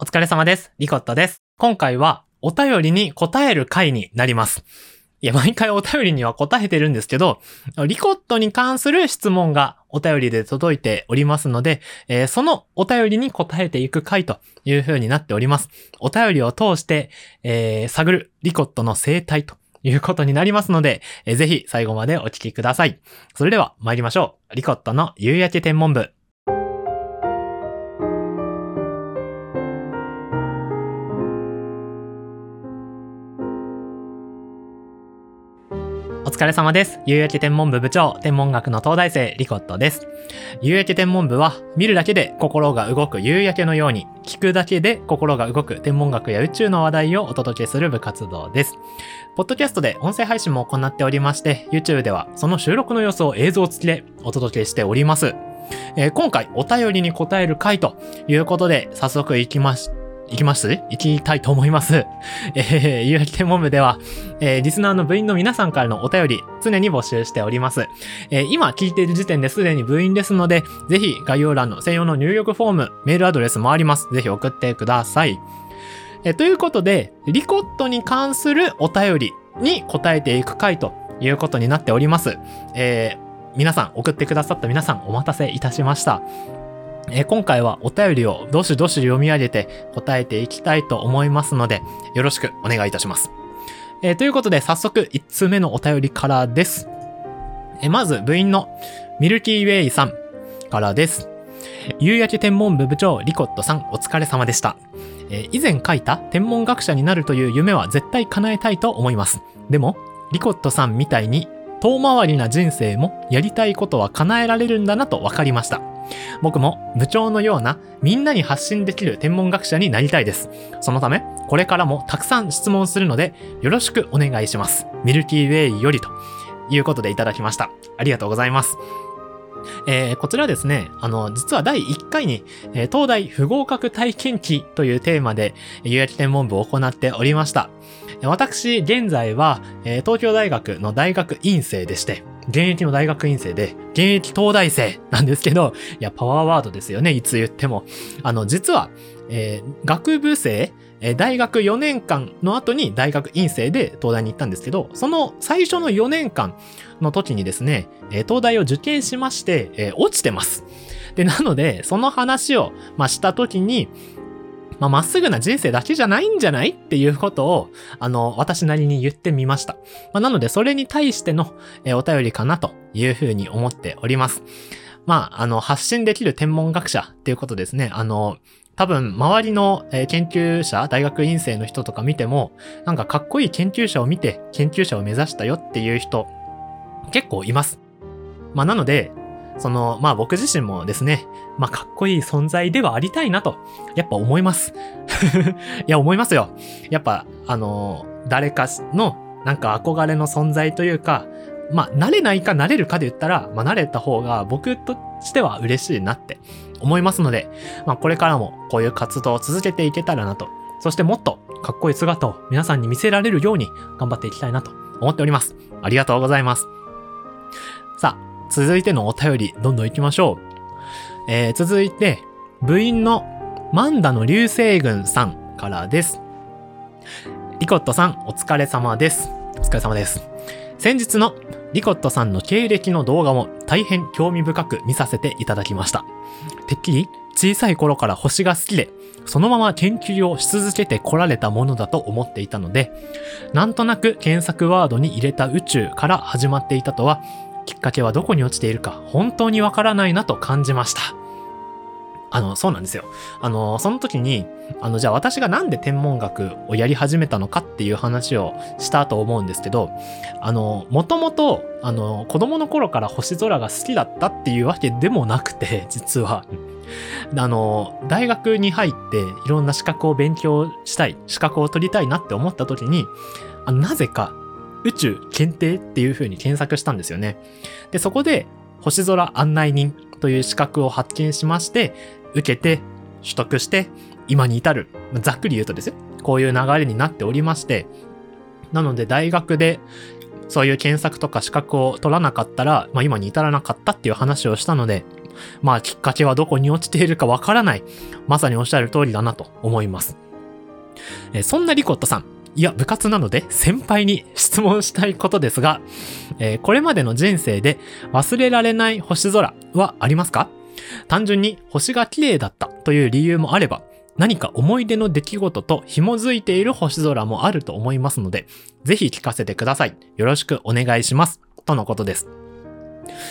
お疲れ様です。リコットです。今回はお便りに答える回になります。いや、毎回お便りには答えてるんですけど、リコットに関する質問がお便りで届いておりますので、えーそのお便りに答えていく回という風になっております。お便りを通して、えー探るリコットの生態ということになりますので、えーぜひ最後までお聞きください。それでは参りましょう。リコットの夕焼け天文部。疲れ様です。夕焼け天文部部長、天文学の東大生、リコットです。夕焼け天文部は、見るだけで心が動く夕焼けのように、聞くだけで心が動く天文学や宇宙の話題をお届けする部活動です。ポッドキャストで音声配信も行っておりまして、YouTube ではその収録の様子を映像付きでお届けしております。えー今回、お便りに答える回ということで、早速行きまし、行きます？行きたいと思います。えー、夕焼け天文部では、えーリスナーの部員の皆さんからのお便り、常に募集しております。えー今聞いている時点ですでに部員ですので、ぜひ概要欄の専用の入力フォーム、メールアドレスもあります。ぜひ送ってください。えーということで、リコットに関するお便りに答えていく回ということになっております。えー皆さん、送ってくださった皆さん、お待たせいたしました。え今回はお便りをどしどし読み上げて答えていきたいと思いますので、よろしくお願いいたします。えーということで、早速、1通目のお便りからです。えまず、部員のミルキーウェイさんからです。夕焼け天文部部長、リコットさん、お疲れ様でした。えー以前書いた天文学者になるという夢は絶対叶えたいと思います。でも、リコットさんみたいに遠回りな人生もやりたいことは叶えられるんだなと分かりました。僕も部長のようなみんなに発信できる天文学者になりたいです。そのため、これからもたくさん質問するので、よろしくお願いします。ミルキーウェイよりということでいただきました。ありがとうございます。えーこちらですね、あの、実は第1回に、えー東大不合格体験記というテーマで、有益天文部を行っておりました。私、現在は、えー東京大学の大学院生でして、現役の大学院生で、現役東大生なんですけど、いや、パワーワードですよね、いつ言っても。あの、実は、えー学部生、えー大学4年間の後に大学院生で東大に行ったんですけど、その最初の4年間の時にですね、えー東大を受験しまして、えー落ちてます。で、なので、その話を、まあ、した時に、まあ、まっすぐな人生だけじゃないんじゃないっていうことを、あの、私なりに言ってみました。まあ、なので、それに対しての、えお便りかなというふうに思っております。まあ、あの、発信できる天文学者っていうことですね。あの、多分、周りの、研究者、大学院生の人とか見ても、なんかかっこいい研究者を見て、研究者を目指したよっていう人、結構います。まあ、なので、その、まあ僕自身もですね、まあかっこいい存在ではありたいなと、やっぱ思います。いや、思いますよ。やっぱ、あの、誰かの、なんか憧れの存在というか、まあ、慣れないか慣れるかで言ったら、まあ、慣れた方が僕としては嬉しいなって思いますので、まあ、これからもこういう活動を続けていけたらなと、そしてもっとかっこいい姿を皆さんに見せられるように頑張っていきたいなと思っております。ありがとうございます。さあ、続いてのお便り、どんどん行きましょう。えー、続いて、部員のマンダの流星群さんからです。リコットさん、お疲れ様です。お疲れ様です。先日のリコットさんの経歴の動画も大変興味深く見させていただきました。てっきり小さい頃から星が好きで、そのまま研究をし続けてこられたものだと思っていたので、なんとなく検索ワードに入れた宇宙から始まっていたとは、きっかけはどこに落ちているか本当にわからないなと感じました。あの、そうなんですよ。あの、その時に、あの、じゃあ私がなんで天文学をやり始めたのかっていう話をしたと思うんですけど、あの、もともと、あの、子供の頃から星空が好きだったっていうわけでもなくて、実は。あの、大学に入っていろんな資格を勉強したい、資格を取りたいなって思った時に、あなぜか宇宙検定っていう風に検索したんですよね。で、そこで星空案内人という資格を発見しまして、受けて、取得して、今に至る。ざっくり言うとですよ。こういう流れになっておりまして、なので大学でそういう検索とか資格を取らなかったら、まあ今に至らなかったっていう話をしたので、まあきっかけはどこに落ちているかわからない。まさにおっしゃる通りだなと思います。えそんなリコットさん、いや、部活なので先輩に質問したいことですが、えー、これまでの人生で忘れられない星空はありますか？単純に星が綺麗だったという理由もあれば、何か思い出の出来事と紐づいている星空もあると思いますので、ぜひ聞かせてください。よろしくお願いします。とのことです。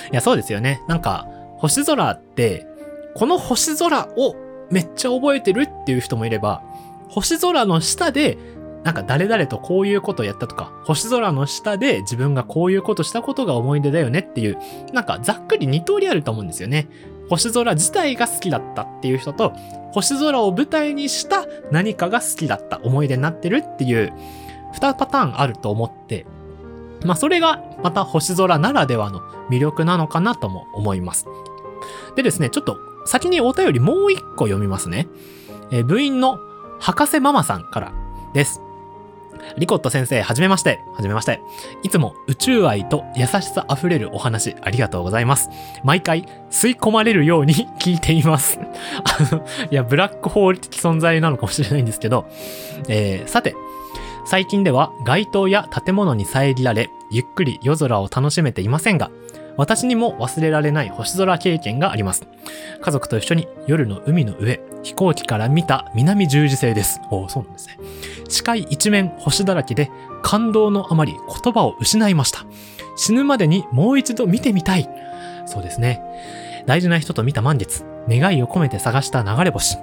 いや、そうですよね。なんか、星空って、この星空をめっちゃ覚えてるっていう人もいれば、星空の下で、なんか誰々とこういうことをやったとか、星空の下で自分がこういうことしたことが思い出だよねっていう、なんかざっくり二通りあると思うんですよね。星空自体が好きだったっていう人と、星空を舞台にした何かが好きだった思い出になってるっていう2パターンあると思って、まあそれがまた星空ならではの魅力なのかなとも思います。でですね、ちょっと先にお便りもう一個読みますね。え、部員の博士ママさんからです。リコット先生、はじめまして。はじめまして。いつも宇宙愛と優しさ溢れるお話ありがとうございます。毎回吸い込まれるように 聞いています。あの、いや、ブラックホール的存在なのかもしれないんですけど、えー、さて、最近では街灯や建物に遮られ、ゆっくり夜空を楽しめていませんが、私にも忘れられない星空経験があります。家族と一緒に夜の海の上、飛行機から見た南十字星です。おそうなんですね。視界一面星だらけで感動のあまり言葉を失いました。死ぬまでにもう一度見てみたい。そうですね。大事な人と見た満月、願いを込めて探した流れ星。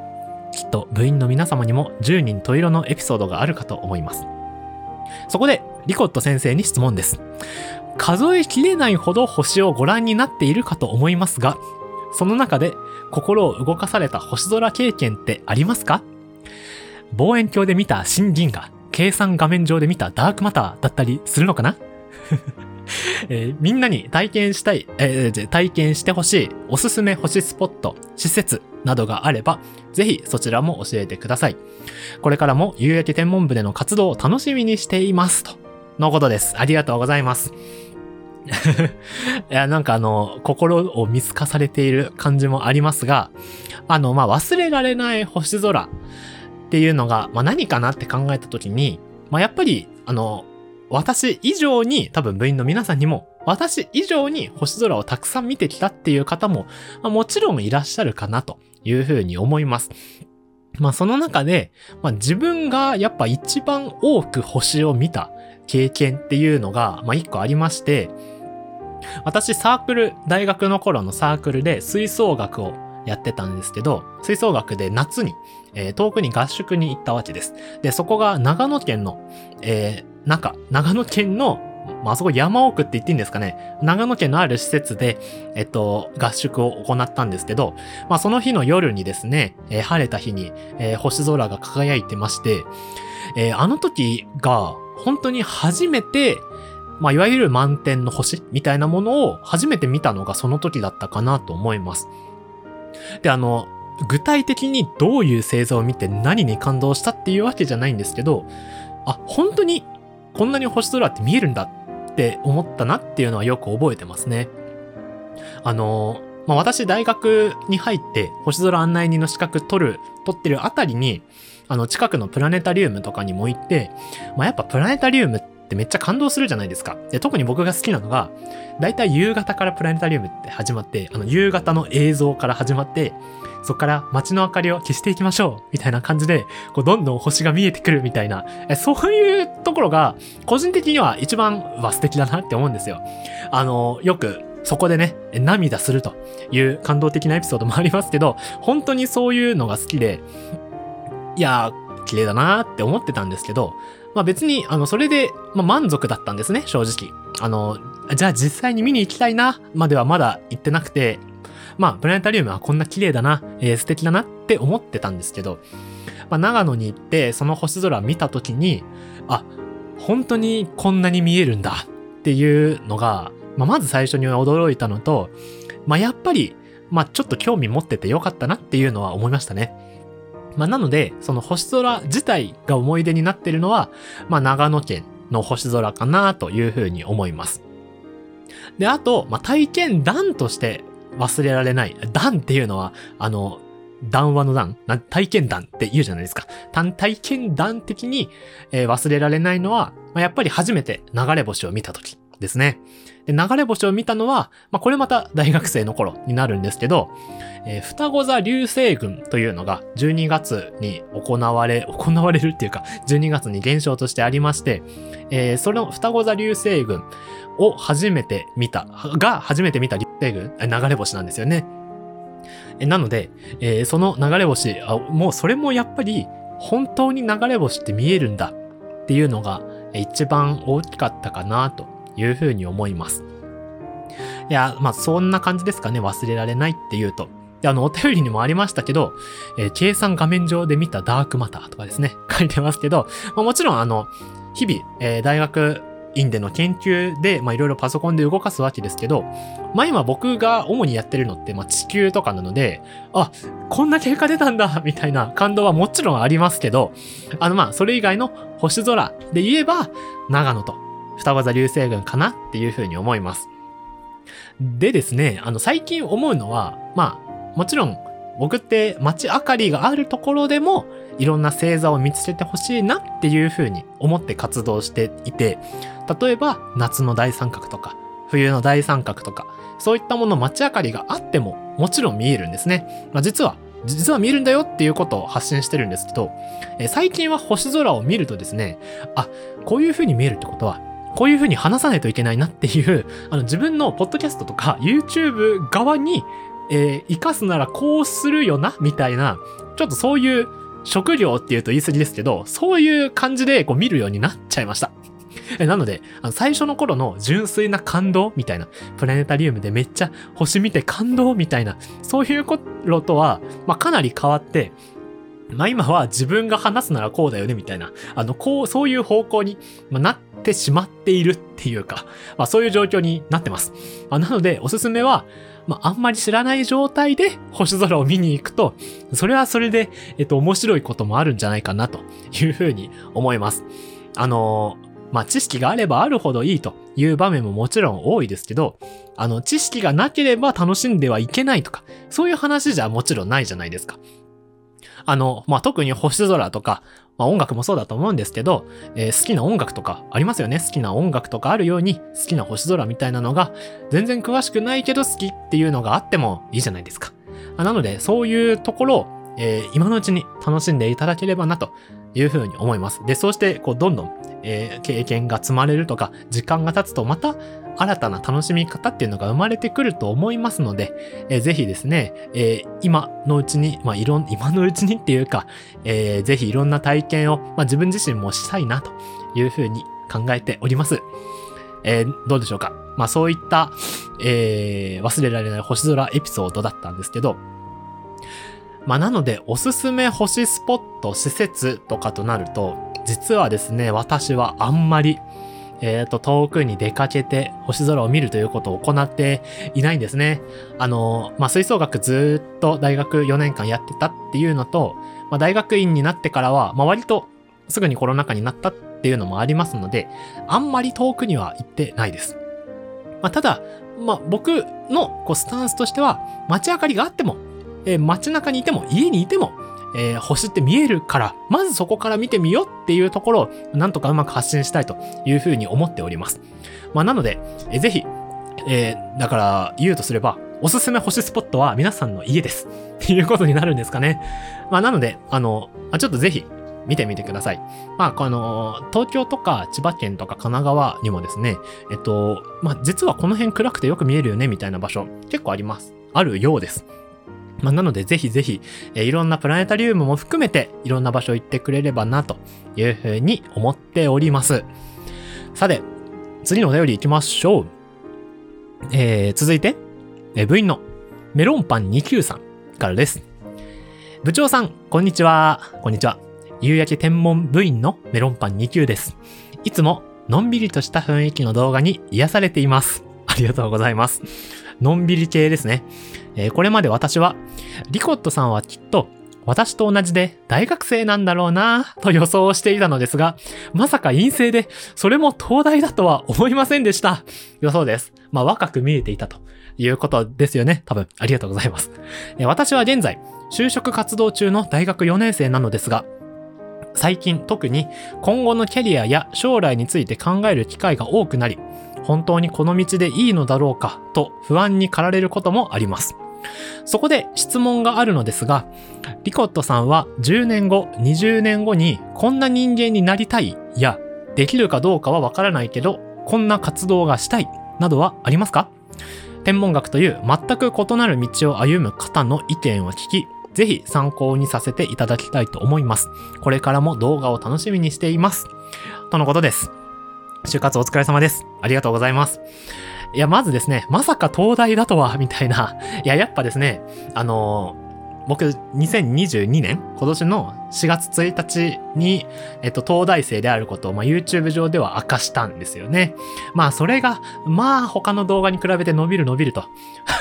きっと部員の皆様にも10人十色のエピソードがあるかと思います。そこで、リコット先生に質問です。数えきれないほど星をご覧になっているかと思いますが、その中で心を動かされた星空経験ってありますか？望遠鏡で見た新銀河、計算画面上で見たダークマターだったりするのかな？えー、みんなに体験したい、えー、体験してほしいおすすめ星スポット、施設などがあれば、ぜひそちらも教えてください。これからも夕焼け天文部での活動を楽しみにしています。と、のことです。ありがとうございます。いや、なんかあの、心を見透かされている感じもありますが、あの、まあ、忘れられない星空っていうのが、まあ、何かなって考えたときに、まあ、やっぱり、あの、私以上に、多分部員の皆さんにも、私以上に星空をたくさん見てきたっていう方も、まあ、もちろんいらっしゃるかなというふうに思います。まあその中で、まあ自分がやっぱ一番多く星を見た経験っていうのが、まあ一個ありまして、私サークル、大学の頃のサークルで吹奏楽をやってたんですけど、吹奏楽で夏に、えー、遠くに合宿に行ったわけです。で、そこが長野県の、えー、中、長野県の、まあそこ山奥って言っていいんですかね。長野県のある施設で、えっと、合宿を行ったんですけど、まあその日の夜にですね、えー、晴れた日に、えー、星空が輝いてまして、えー、あの時が、本当に初めて、まあ、いわゆる満天の星みたいなものを初めて見たのがその時だったかなと思います。で、あの、具体的にどういう星座を見て何に感動したっていうわけじゃないんですけど、あ、本当にこんなに星空って見えるんだって思ったなっていうのはよく覚えてますね。あの、まあ、私大学に入って星空案内人の資格取る、取ってるあたりに、あの近くのプラネタリウムとかにも行って、まあ、やっぱプラネタリウムってってめっちゃ感動するじゃないですか。で、特に僕が好きなのが、だいたい夕方からプラネタリウムって始まって、あの、夕方の映像から始まって、そこから街の明かりを消していきましょうみたいな感じで、こう、どんどん星が見えてくるみたいな、えそういうところが、個人的には一番は素敵だなって思うんですよ。あの、よく、そこでね、涙するという感動的なエピソードもありますけど、本当にそういうのが好きで、いやー、綺麗だなーって思ってたんですけど、まあ別に、あの、それで、まあ満足だったんですね、正直。あの、じゃあ実際に見に行きたいな、まではまだ行ってなくて、まあ、プラネタリウムはこんな綺麗だな、えー、素敵だなって思ってたんですけど、まあ、長野に行って、その星空見たときに、あ、本当にこんなに見えるんだっていうのが、まあ、まず最初に驚いたのと、まあ、やっぱり、まあ、ちょっと興味持っててよかったなっていうのは思いましたね。まあ、なので、その星空自体が思い出になっているのは、まあ、長野県の星空かなというふうに思います。で、あと、まあ、体験談として忘れられない。段っていうのは、あの、談話の段体験談って言うじゃないですか。単体験談的に、えー、忘れられないのは、まあ、やっぱり初めて流れ星を見た時ですね。で、流れ星を見たのは、まあ、これまた大学生の頃になるんですけど、えー、双子座流星群というのが12月に行われ、行われるっていうか、12月に現象としてありまして、えー、その双子座流星群を初めて見た、が初めて見た流星群、流れ星なんですよね。なので、えー、その流れ星あ、もうそれもやっぱり本当に流れ星って見えるんだっていうのが一番大きかったかなというふうに思います。いや、まあそんな感じですかね、忘れられないっていうと。で、あの、お便りにもありましたけど、えー、計算画面上で見たダークマターとかですね、書いてますけど、まあ、もちろんあの、日々、えー、大学院での研究で、まあいろいろパソコンで動かすわけですけど、まあ今僕が主にやってるのって、まあ地球とかなので、あ、こんな結果出たんだ みたいな感動はもちろんありますけど、あのまあそれ以外の星空で言えば、長野と双子座流星群かなっていうふうに思います。でですね、あの最近思うのは、まあもちろん僕って街明かりがあるところでもいろんな星座を見つけてほしいなっていうふうに思って活動していて、例えば夏の大三角とか冬の大三角とかそういったもの街明かりがあってももちろん見えるんですね。まあ、実は実は見えるんだよっていうことを発信してるんですけど、え最近は星空を見るとですね、あ、こういう風に見えるってことは、こういう風に話さないといけないなっていう、あの自分のポッドキャストとか YouTube 側に、えー、生かすならこうするよな、みたいな、ちょっとそういう職業っていうと言い過ぎですけど、そういう感じでこう見るようになっちゃいました。なので、あの最初の頃の純粋な感動みたいな、プラネタリウムでめっちゃ星見て感動みたいな、そういうこととは、まあ、かなり変わって、まあ今は自分が話すならこうだよねみたいな、あの、こう、そういう方向に、まなってしまっているっていうか、まあそういう状況になってます。まあ、なので、おすすめは、まあ、あんまり知らない状態で星空を見に行くと、それはそれで、えっと、面白いこともあるんじゃないかなというふうに思います。あのまあ、知識があればあるほどいいという場面ももちろん多いですけど、あの、知識がなければ楽しんではいけないとか、そういう話じゃもちろんないじゃないですか。あの、まあ、特に星空とか、まあ、音楽もそうだと思うんですけど、えー、好きな音楽とかありますよね。好きな音楽とかあるように、好きな星空みたいなのが、全然詳しくないけど好きっていうのがあってもいいじゃないですか。なので、そういうところを、えー、今のうちに楽しんでいただければなというふうに思います。で、そうして、こう、どんどん、えー、経験が積まれるとか、時間が経つと、また新たな楽しみ方っていうのが生まれてくると思いますので、えー、ぜひですね、えー、今のうちに、まあ、いろん、今のうちにっていうか、えー、ぜひいろんな体験を、まあ、自分自身もしたいなというふうに考えております。えー、どうでしょうかまあそういった、えー、忘れられない星空エピソードだったんですけど、まあなので、おすすめ星スポット、施設とかとなると、実はですね、私はあんまり、えっ、ー、と、遠くに出かけて星空を見るということを行っていないんですね。あの、まあ、吹奏楽ずっと大学4年間やってたっていうのと、まあ、大学院になってからは、まあ、割とすぐにコロナ禍になったっていうのもありますので、あんまり遠くには行ってないです。まあ、ただ、まあ、僕のこうスタンスとしては、街明かりがあっても、えー、街中にいても、家にいても、えー、星って見えるから、まずそこから見てみようっていうところを、なんとかうまく発信したいというふうに思っております。まあ、なので、えー、ぜひ、えー、だから言うとすれば、おすすめ星スポットは皆さんの家です。っていうことになるんですかね。まあ、なので、あの、ちょっとぜひ、見てみてください。まあ、あの、東京とか千葉県とか神奈川にもですね、えっと、まあ、実はこの辺暗くてよく見えるよね、みたいな場所、結構あります。あるようです。まあ、なのでぜひぜひ、えー、いろんなプラネタリウムも含めていろんな場所行ってくれればなというふうに思っております。さて、次のお便り行きましょう。えー、続いて、え、部員のメロンパン29さんからです。部長さん、こんにちは。こんにちは。夕焼け天文部員のメロンパン2級です。いつものんびりとした雰囲気の動画に癒されています。ありがとうございます。のんびり系ですね。えー、これまで私は、リコットさんはきっと私と同じで大学生なんだろうなぁと予想をしていたのですが、まさか陰性で、それも東大だとは思いませんでした。予想です。まあ若く見えていたということですよね。多分、ありがとうございます。私は現在、就職活動中の大学4年生なのですが、最近特に今後のキャリアや将来について考える機会が多くなり、本当にこの道でいいのだろうかと不安に駆られることもあります。そこで質問があるのですが、リコットさんは10年後、20年後にこんな人間になりたいや、できるかどうかはわからないけど、こんな活動がしたいなどはありますか？天文学という全く異なる道を歩む方の意見を聞き、ぜひ参考にさせていただきたいと思います。これからも動画を楽しみにしています。とのことです。就活お疲れ様です。ありがとうございます。いや、まずですね、まさか東大だとは、みたいな。いや、やっぱですね、あのー、僕、2022年、今年の4月1日に、えっと、東大生であることを、まあ、YouTube 上では明かしたんですよね。まあ、それが、まあ、他の動画に比べて伸びる伸びると。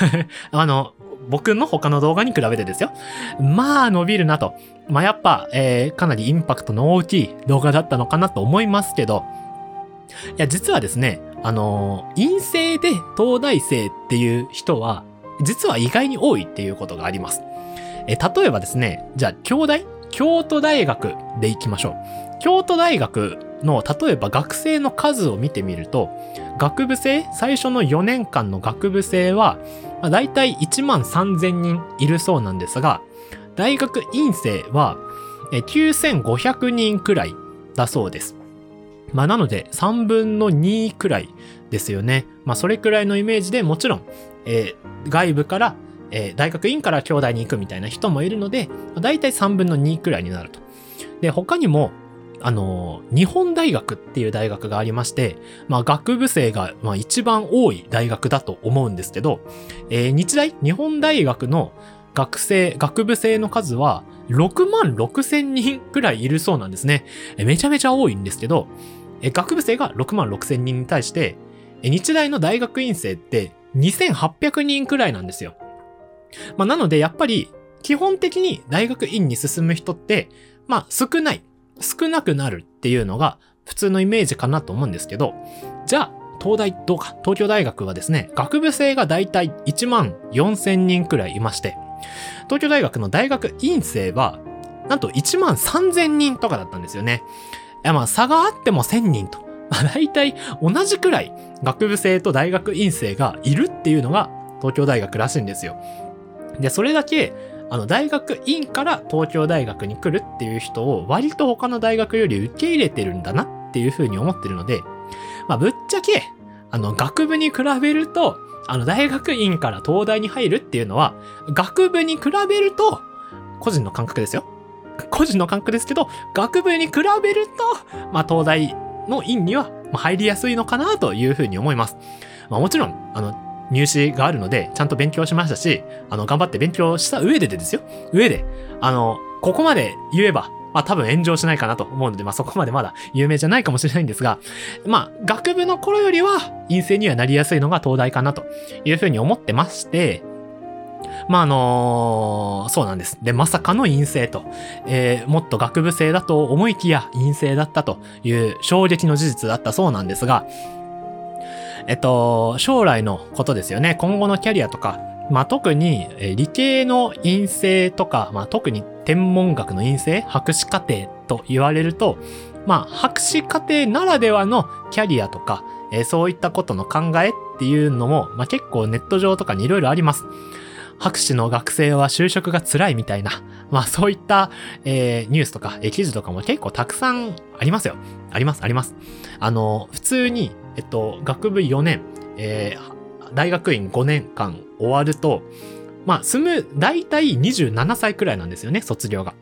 あの、僕の他の動画に比べてですよ。まあ伸びるなと。まあやっぱ、えー、かなりインパクトの大きい動画だったのかなと思いますけど、いや、実はですね、あの、陰性で東大生っていう人は、実は意外に多いっていうことがあります。え例えばですね、じゃあ、京大？京都大学で行きましょう。京都大学の、例えば学生の数を見てみると、学部生、最初の4年間の学部生は、まあ、大体1万3000人いるそうなんですが、大学院生は9500人くらいだそうです。まあ、なので3分の2くらいですよね。まあ、それくらいのイメージでもちろん、えー、外部から、えー、大学院から京大に行くみたいな人もいるので、まあ、大体3分の2くらいになると。で、他にも、あの、日本大学っていう大学がありまして、まあ学部生が、まあ、一番多い大学だと思うんですけど、えー、日大？日本大学の学生、学部生の数は6万6千人くらいいるそうなんですね。めちゃめちゃ多いんですけど、学部生が6万6千人に対して、日大の大学院生って2800人くらいなんですよ。まあ、なのでやっぱり基本的に大学院に進む人って、まあ少ない。少なくなるっていうのが普通のイメージかなと思うんですけど、じゃあ、東大どうか、東京大学はですね、学部生がだいたい1万4000人くらいいまして、東京大学の大学院生は、なんと1万3000人とかだったんですよね。いやまあ差があっても1000人と。まあ大体同じくらい学部生と大学院生がいるっていうのが東京大学らしいんですよ。で、それだけあの、大学院から東京大学に来るっていう人を割と他の大学より受け入れてるんだなっていうふうに思ってるので、まあ、ぶっちゃけ、あの、学部に比べると、あの、大学院から東大に入るっていうのは、学部に比べると、個人の感覚ですよ。個人の感覚ですけど、学部に比べると、まあ、東大の院には入りやすいのかなというふうに思います。まあ、もちろん、あの、入試があるので、ちゃんと勉強しましたし、あの、頑張って勉強した上ででですよ。上で、あの、ここまで言えば、まあ多分炎上しないかなと思うので、まあそこまでまだ有名じゃないかもしれないんですが、まあ学部の頃よりは陰性にはなりやすいのが東大かなというふうに思ってまして、まああのー、そうなんです。で、まさかの陰性と、えー、もっと学部生だと思いきや陰性だったという衝撃の事実だったそうなんですが、えっと、将来のことですよね。今後のキャリアとか、まあ、特に、え理系の陰性とか、まあ、特に天文学の陰性、博士課程と言われると、まあ、博士課程ならではのキャリアとか、えー、そういったことの考えっていうのも、まあ、結構ネット上とかにいろいろあります。博士の学生は就職が辛いみたいな、まあそういった、えー、ニュースとか、えー、記事とかも結構たくさんありますよ。あります、あります。あの、普通に、えっと、学部4年、えー、大学院5年間終わると、まあ、住む、大体27歳くらいなんですよね、卒業が。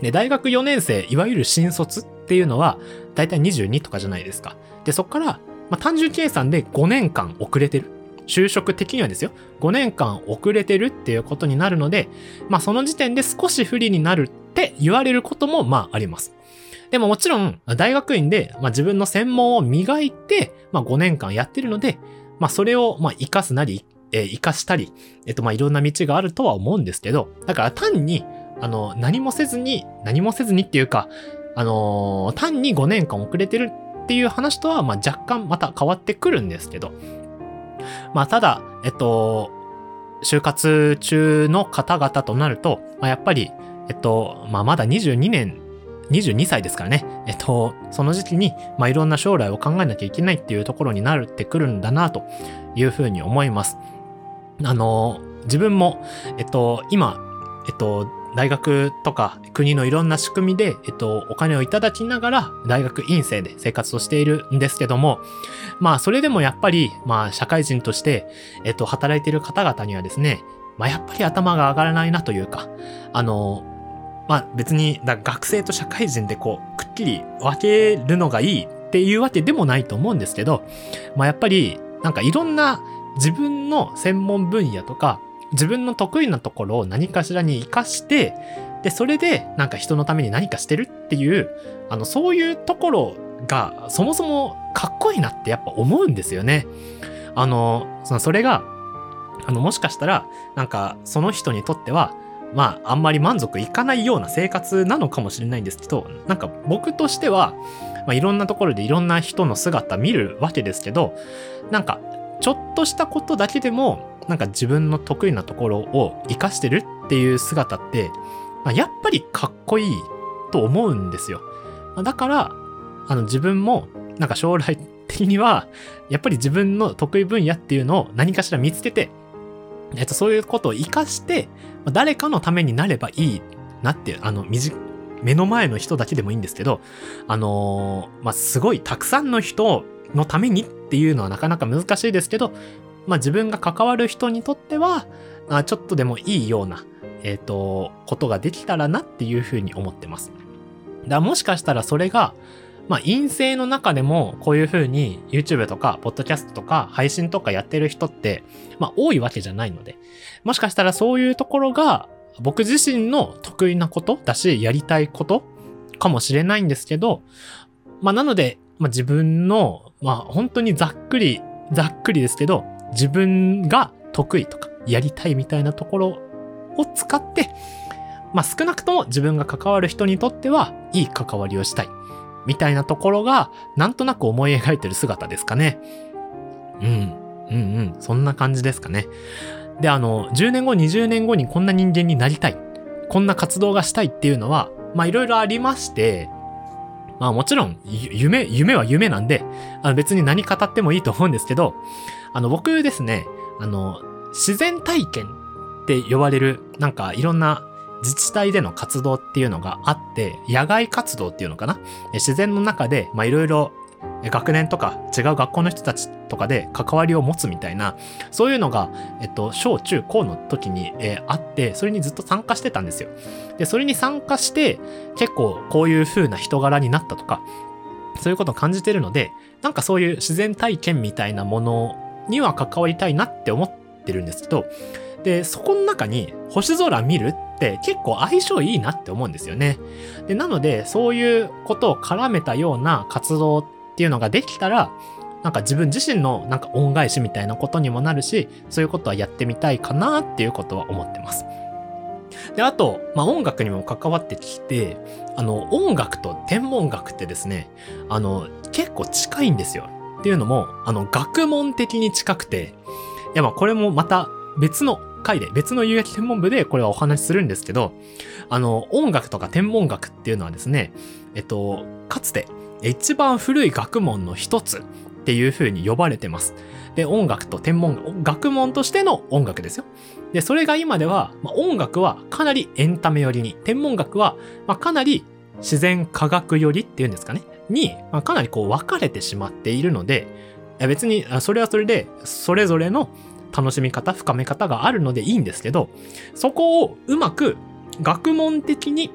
で、大学4年生、いわゆる新卒っていうのは、大体22とかじゃないですか。で、そっから、まあ、単純計算で5年間遅れてる。就職的にはですよ、5年間遅れてるっていうことになるので、まあその時点で少し不利になるって言われることもまああります。でももちろん、大学院で、まあ、自分の専門を磨いて、まあ、5年間やってるので、まあ、それを、まあ、活かすなり、えー、活かしたり、えっと、まあ、いろんな道があるとは思うんですけど、だから単に、あの、何もせずに、何もせずにっていうか、あのー、単に5年間遅れてるっていう話とは、まあ、若干また変わってくるんですけど、まあ、ただ、えっと、就活中の方々となると、まあ、やっぱり、えっと、まあ、まだ22年、22歳ですからね。えっと、その時期に、まあ、いろんな将来を考えなきゃいけないっていうところになってくるんだな、というふうに思います。あの、自分も、えっと、今、えっと、大学とか国のいろんな仕組みで、えっと、お金をいただきながら大学院生で生活をしているんですけども、まあ、それでもやっぱり、まあ、社会人として、えっと、働いている方々にはですね、まあ、やっぱり頭が上がらないなというか、あの、まあ、別に、学生と社会人でこう、くっきり分けるのがいいっていうわけでもないと思うんですけど、まあ、やっぱり、なんかいろんな自分の専門分野とか、自分の得意なところを何かしらに活かして、で、それでなんか人のために何かしてるっていう、あの、そういうところがそもそもかっこいいなってやっぱ思うんですよね。あの、そのそれが、あの、もしかしたら、なんかその人にとっては、まあ、あんまり満足いかないような生活なのかもしれないんですけど、なんか僕としては、まあ、いろんなところでいろんな人の姿見るわけですけど、なんか、ちょっとしたことだけでも、なんか自分の得意なところを活かしてるっていう姿って、まあ、やっぱりかっこいいと思うんですよ。だから、あの自分もなんか将来的には、やっぱり自分の得意分野っていうのを何かしら見つけて、えっと、そういうことを活かして、誰かのためになればいいなって、あの、目の前の人だけでもいいんですけど、あのー、まあ、すごいたくさんの人のためにっていうのはなかなか難しいですけど、まあ、自分が関わる人にとっては、あちょっとでもいいような、えっ、ー、と、ことができたらなっていうふうに思ってます。だもしかしたらそれが、まあ、陰性の中でもこういうふうに YouTube とか、ポッドキャストとか配信とかやってる人って、まあ、多いわけじゃないので、もしかしたらそういうところが僕自身の得意なことだし、やりたいことかもしれないんですけど、まあ、なので、まあ、自分の、まあ、本当にざっくり、ざっくりですけど、自分が得意とかやりたいみたいなところを使って、まあ少なくとも自分が関わる人にとってはいい関わりをしたい。みたいなところがなんとなく思い描いてる姿ですかね。うん。うんうん。そんな感じですかね。で、あの、10年後、20年後にこんな人間になりたい。こんな活動がしたいっていうのは、まあいろいろありまして、まあもちろん、夢、夢は夢なんで、あの別に何語ってもいいと思うんですけど、あの、僕ですね、あの、自然体験って呼ばれる、なんかいろんな自治体での活動っていうのがあって、野外活動っていうのかな？自然の中で、まあいろいろ学年とか違う学校の人たちとかで関わりを持つみたいな、そういうのが、えっと、小中高の時に、えー、あって、それにずっと参加してたんですよ。で、それに参加して、結構こういう風な人柄になったとか、そういうことを感じてるので、なんかそういう自然体験みたいなものには関わりたいなって思ってるんですけど、で、そこの中に星空見るって結構相性いいなって思うんですよね。で、なので、そういうことを絡めたような活動ってていうのができたら、なんか自分自身のなんか恩返しみたいなことにもなるし、そういうことはやってみたいかなっていうことは思ってます。で、あと、まあ、音楽にも関わってきて、あの、音楽と天文学ってですね、あの、結構近いんですよ。っていうのも、あの、学問的に近くて、いや、ま、これもまた別の回で、別の有益天文部でこれはお話しするんですけど、あの、音楽とか天文学っていうのはですね、えっと、かつて、一番古い学問の一つっていう風に呼ばれてます。で、音楽と天文学、学問としての音楽ですよ。で、それが今では、まあ、音楽はかなりエンタメ寄りに、天文学は、まあ、かなり自然科学寄りっていうんですかね。に、まあ、かなりこう分かれてしまっているので、別にそれはそれでそれぞれの楽しみ方、深め方があるのでいいんですけど、そこをうまく学問的に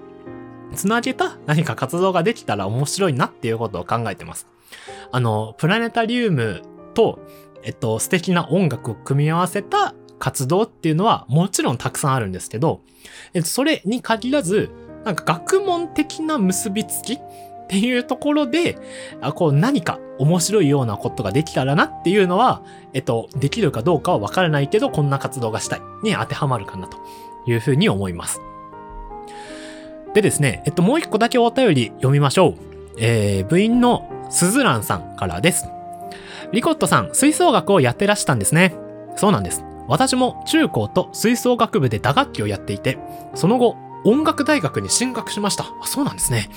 つなげた何か活動ができたら面白いなっていうことを考えてます。あの、プラネタリウムと、えっと、素敵な音楽を組み合わせた活動っていうのはもちろんたくさんあるんですけど、えっと、それに限らず、なんか学問的な結びつきっていうところで、あこう何か面白いようなことができたらなっていうのは、えっと、できるかどうかはわからないけど、こんな活動がしたいに当てはまるかなというふうに思います。でですね、えっと、もう一個だけお便り読みましょう。えー、部員のすずらんさんからです。リコットさん、吹奏楽をやってらしたんですね。そうなんです。私も中高と吹奏楽部で打楽器をやっていて、その後、音楽大学に進学しました。あそうなんですね。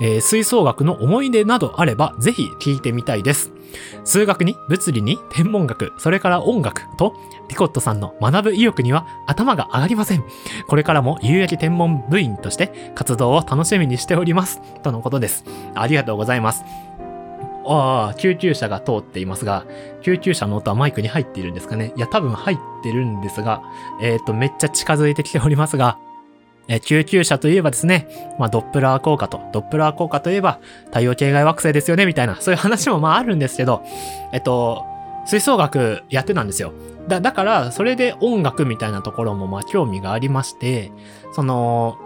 えー吹奏楽の思い出などあれば、ぜひ聞いてみたいです。数学に物理に天文学、それから音楽と、ピコットさんの学ぶ意欲には頭が上がりません。これからも有益天文部員として活動を楽しみにしております。とのことです。ありがとうございます。ああ、救急車が通っていますが、救急車の音はマイクに入っているんですかねいや、多分入ってるんですが、えっ、と、めっちゃ近づいてきておりますが、え救急車といえばですね、まあ、ドップラー効果と、ドップラー効果といえば、太陽系外惑星ですよね、みたいな、そういう話もまああるんですけど、えっと、吹奏楽やってたんですよ。だ、だから、それで音楽みたいなところもまあ興味がありまして、その、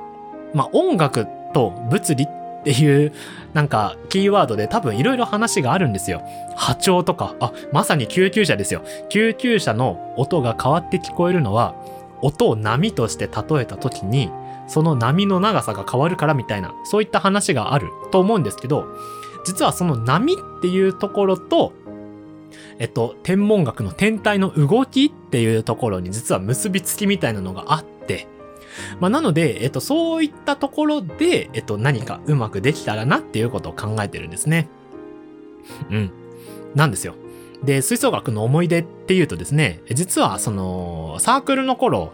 まあ音楽と物理っていう、なんか、キーワードで多分いろいろ話があるんですよ。波長とか、あ、まさに救急車ですよ。救急車の音が変わって聞こえるのは、音を波として例えた時に、その波の長さが変わるからみたいな、そういった話があると思うんですけど、実はその波っていうところと、えっと、天文学の天体の動きっていうところに実は結びつきみたいなのがあって、まあ、なので、えっと、そういったところで、えっと、何かうまくできたらなっていうことを考えてるんですね。うん。なんですよ。で、吹奏楽の思い出っていうとですね、実はその、サークルの頃、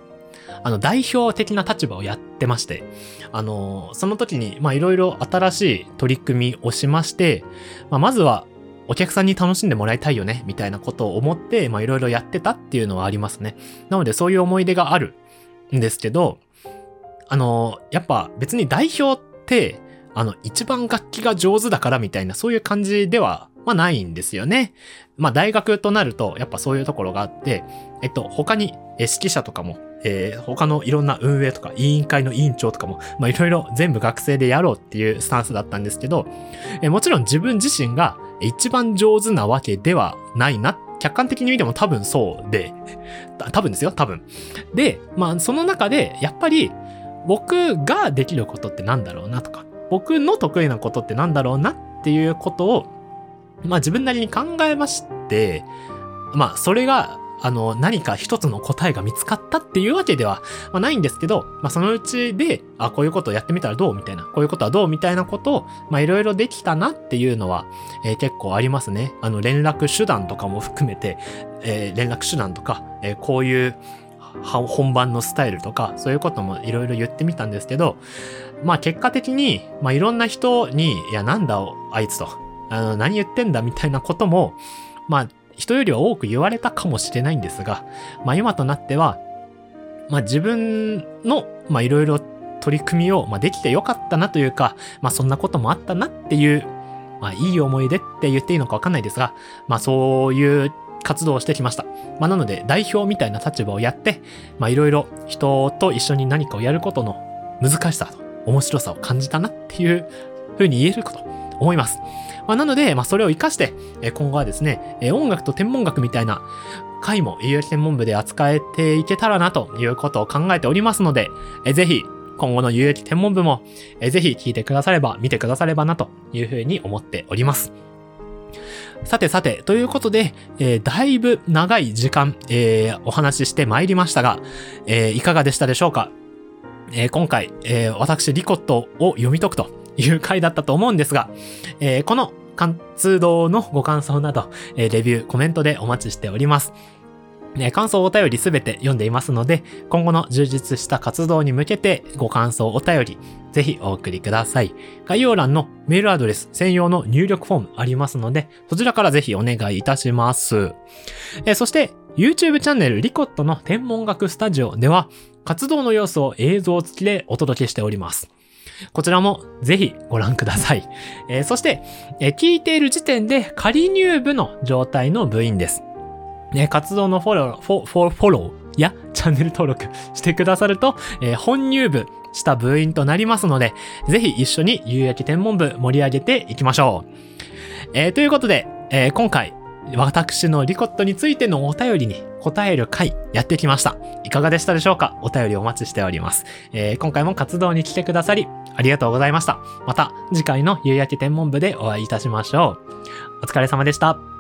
あの、代表的な立場をやってまして、あの、その時に、ま、いろいろ新しい取り組みをしまして、まあ、まずは、お客さんに楽しんでもらいたいよね、みたいなことを思って、ま、いろいろやってたっていうのはありますね。なので、そういう思い出があるんですけど、あの、やっぱ別に代表って、あの、一番楽器が上手だからみたいな、そういう感じでは、まあないんですよね。まあ大学となると、やっぱそういうところがあって、えっと、他に、指揮者とかも、えー他のいろんな運営とか、委員会の委員長とかも、まあいろいろ全部学生でやろうっていうスタンスだったんですけど、えもちろん自分自身が一番上手なわけではないな。客観的に見ても多分そうで、多分ですよ、多分。で、まあその中で、やっぱり、僕ができることってなんだろうなとか、僕の得意なことってなんだろうなっていうことを、まあ自分なりに考えまして、まあそれが、あの、何か一つの答えが見つかったっていうわけでは、ないんですけど、まあそのうちで、あ、こういうことをやってみたらどうみたいな、こういうことはどうみたいなことを、まあいろいろできたなっていうのは、えー結構ありますね。あの、連絡手段とかも含めて、えー連絡手段とか、えーこういう、本番のスタイルとか、そういうこともいろいろ言ってみたんですけど、まあ結果的に、まあいろんな人に、いやなんだあいつと、あの、何言ってんだみたいなことも、まあ人よりは多く言われたかもしれないんですが、まあ今となっては、まあ自分の、まあいろいろ取り組みを、まあできてよかったなというか、まあそんなこともあったなっていう、まあいい思い出って言っていいのかわかんないですが、まあそういう活動をしてきました。まあなので代表みたいな立場をやって、まあいろいろ人と一緒に何かをやることの難しさと面白さを感じたなっていう風に言えるかと思います。まあなので、まあそれを活かして、え今後はですね、え音楽と天文学みたいな回も有益天文部で扱えていけたらなということを考えておりますので、えぜひ今後の有益天文部も、えぜひ聞いてくだされば、見てくださればなという風に思っております。さてさて、ということで、えーだいぶ長い時間、えーお話ししてまいりましたが、えーいかがでしたでしょうか？え今回、え私、リコットを読み解くという回だったと思うんですが、えーこの活動のご感想など、えーレビュー、コメントでお待ちしております。えー感想お便りすべて読んでいますので、今後の充実した活動に向けてご感想お便り、ぜひお送りください。概要欄のメールアドレス専用の入力フォームありますので、そちらからぜひお願いいたします。えそして、YouTube チャンネルリコットの天文学スタジオでは、活動の様子を映像付きでお届けしております。こちらもぜひご覧ください。えーそして、えー聞いている時点で仮入部の状態の部員です。ね、活動のフォロー、フォフォフォローやチャンネル登録してくださると、えー本入部した部員となりますので、ぜひ一緒に有益天文部盛り上げていきましょう。えーということで、えー今回、私のリコットについてのお便りに答える回やってきました。いかがでしたでしょうか？お便りお待ちしております。えー今回も活動に来てくださり、ありがとうございました。また次回の夕焼け天文部でお会いいたしましょう。お疲れ様でした。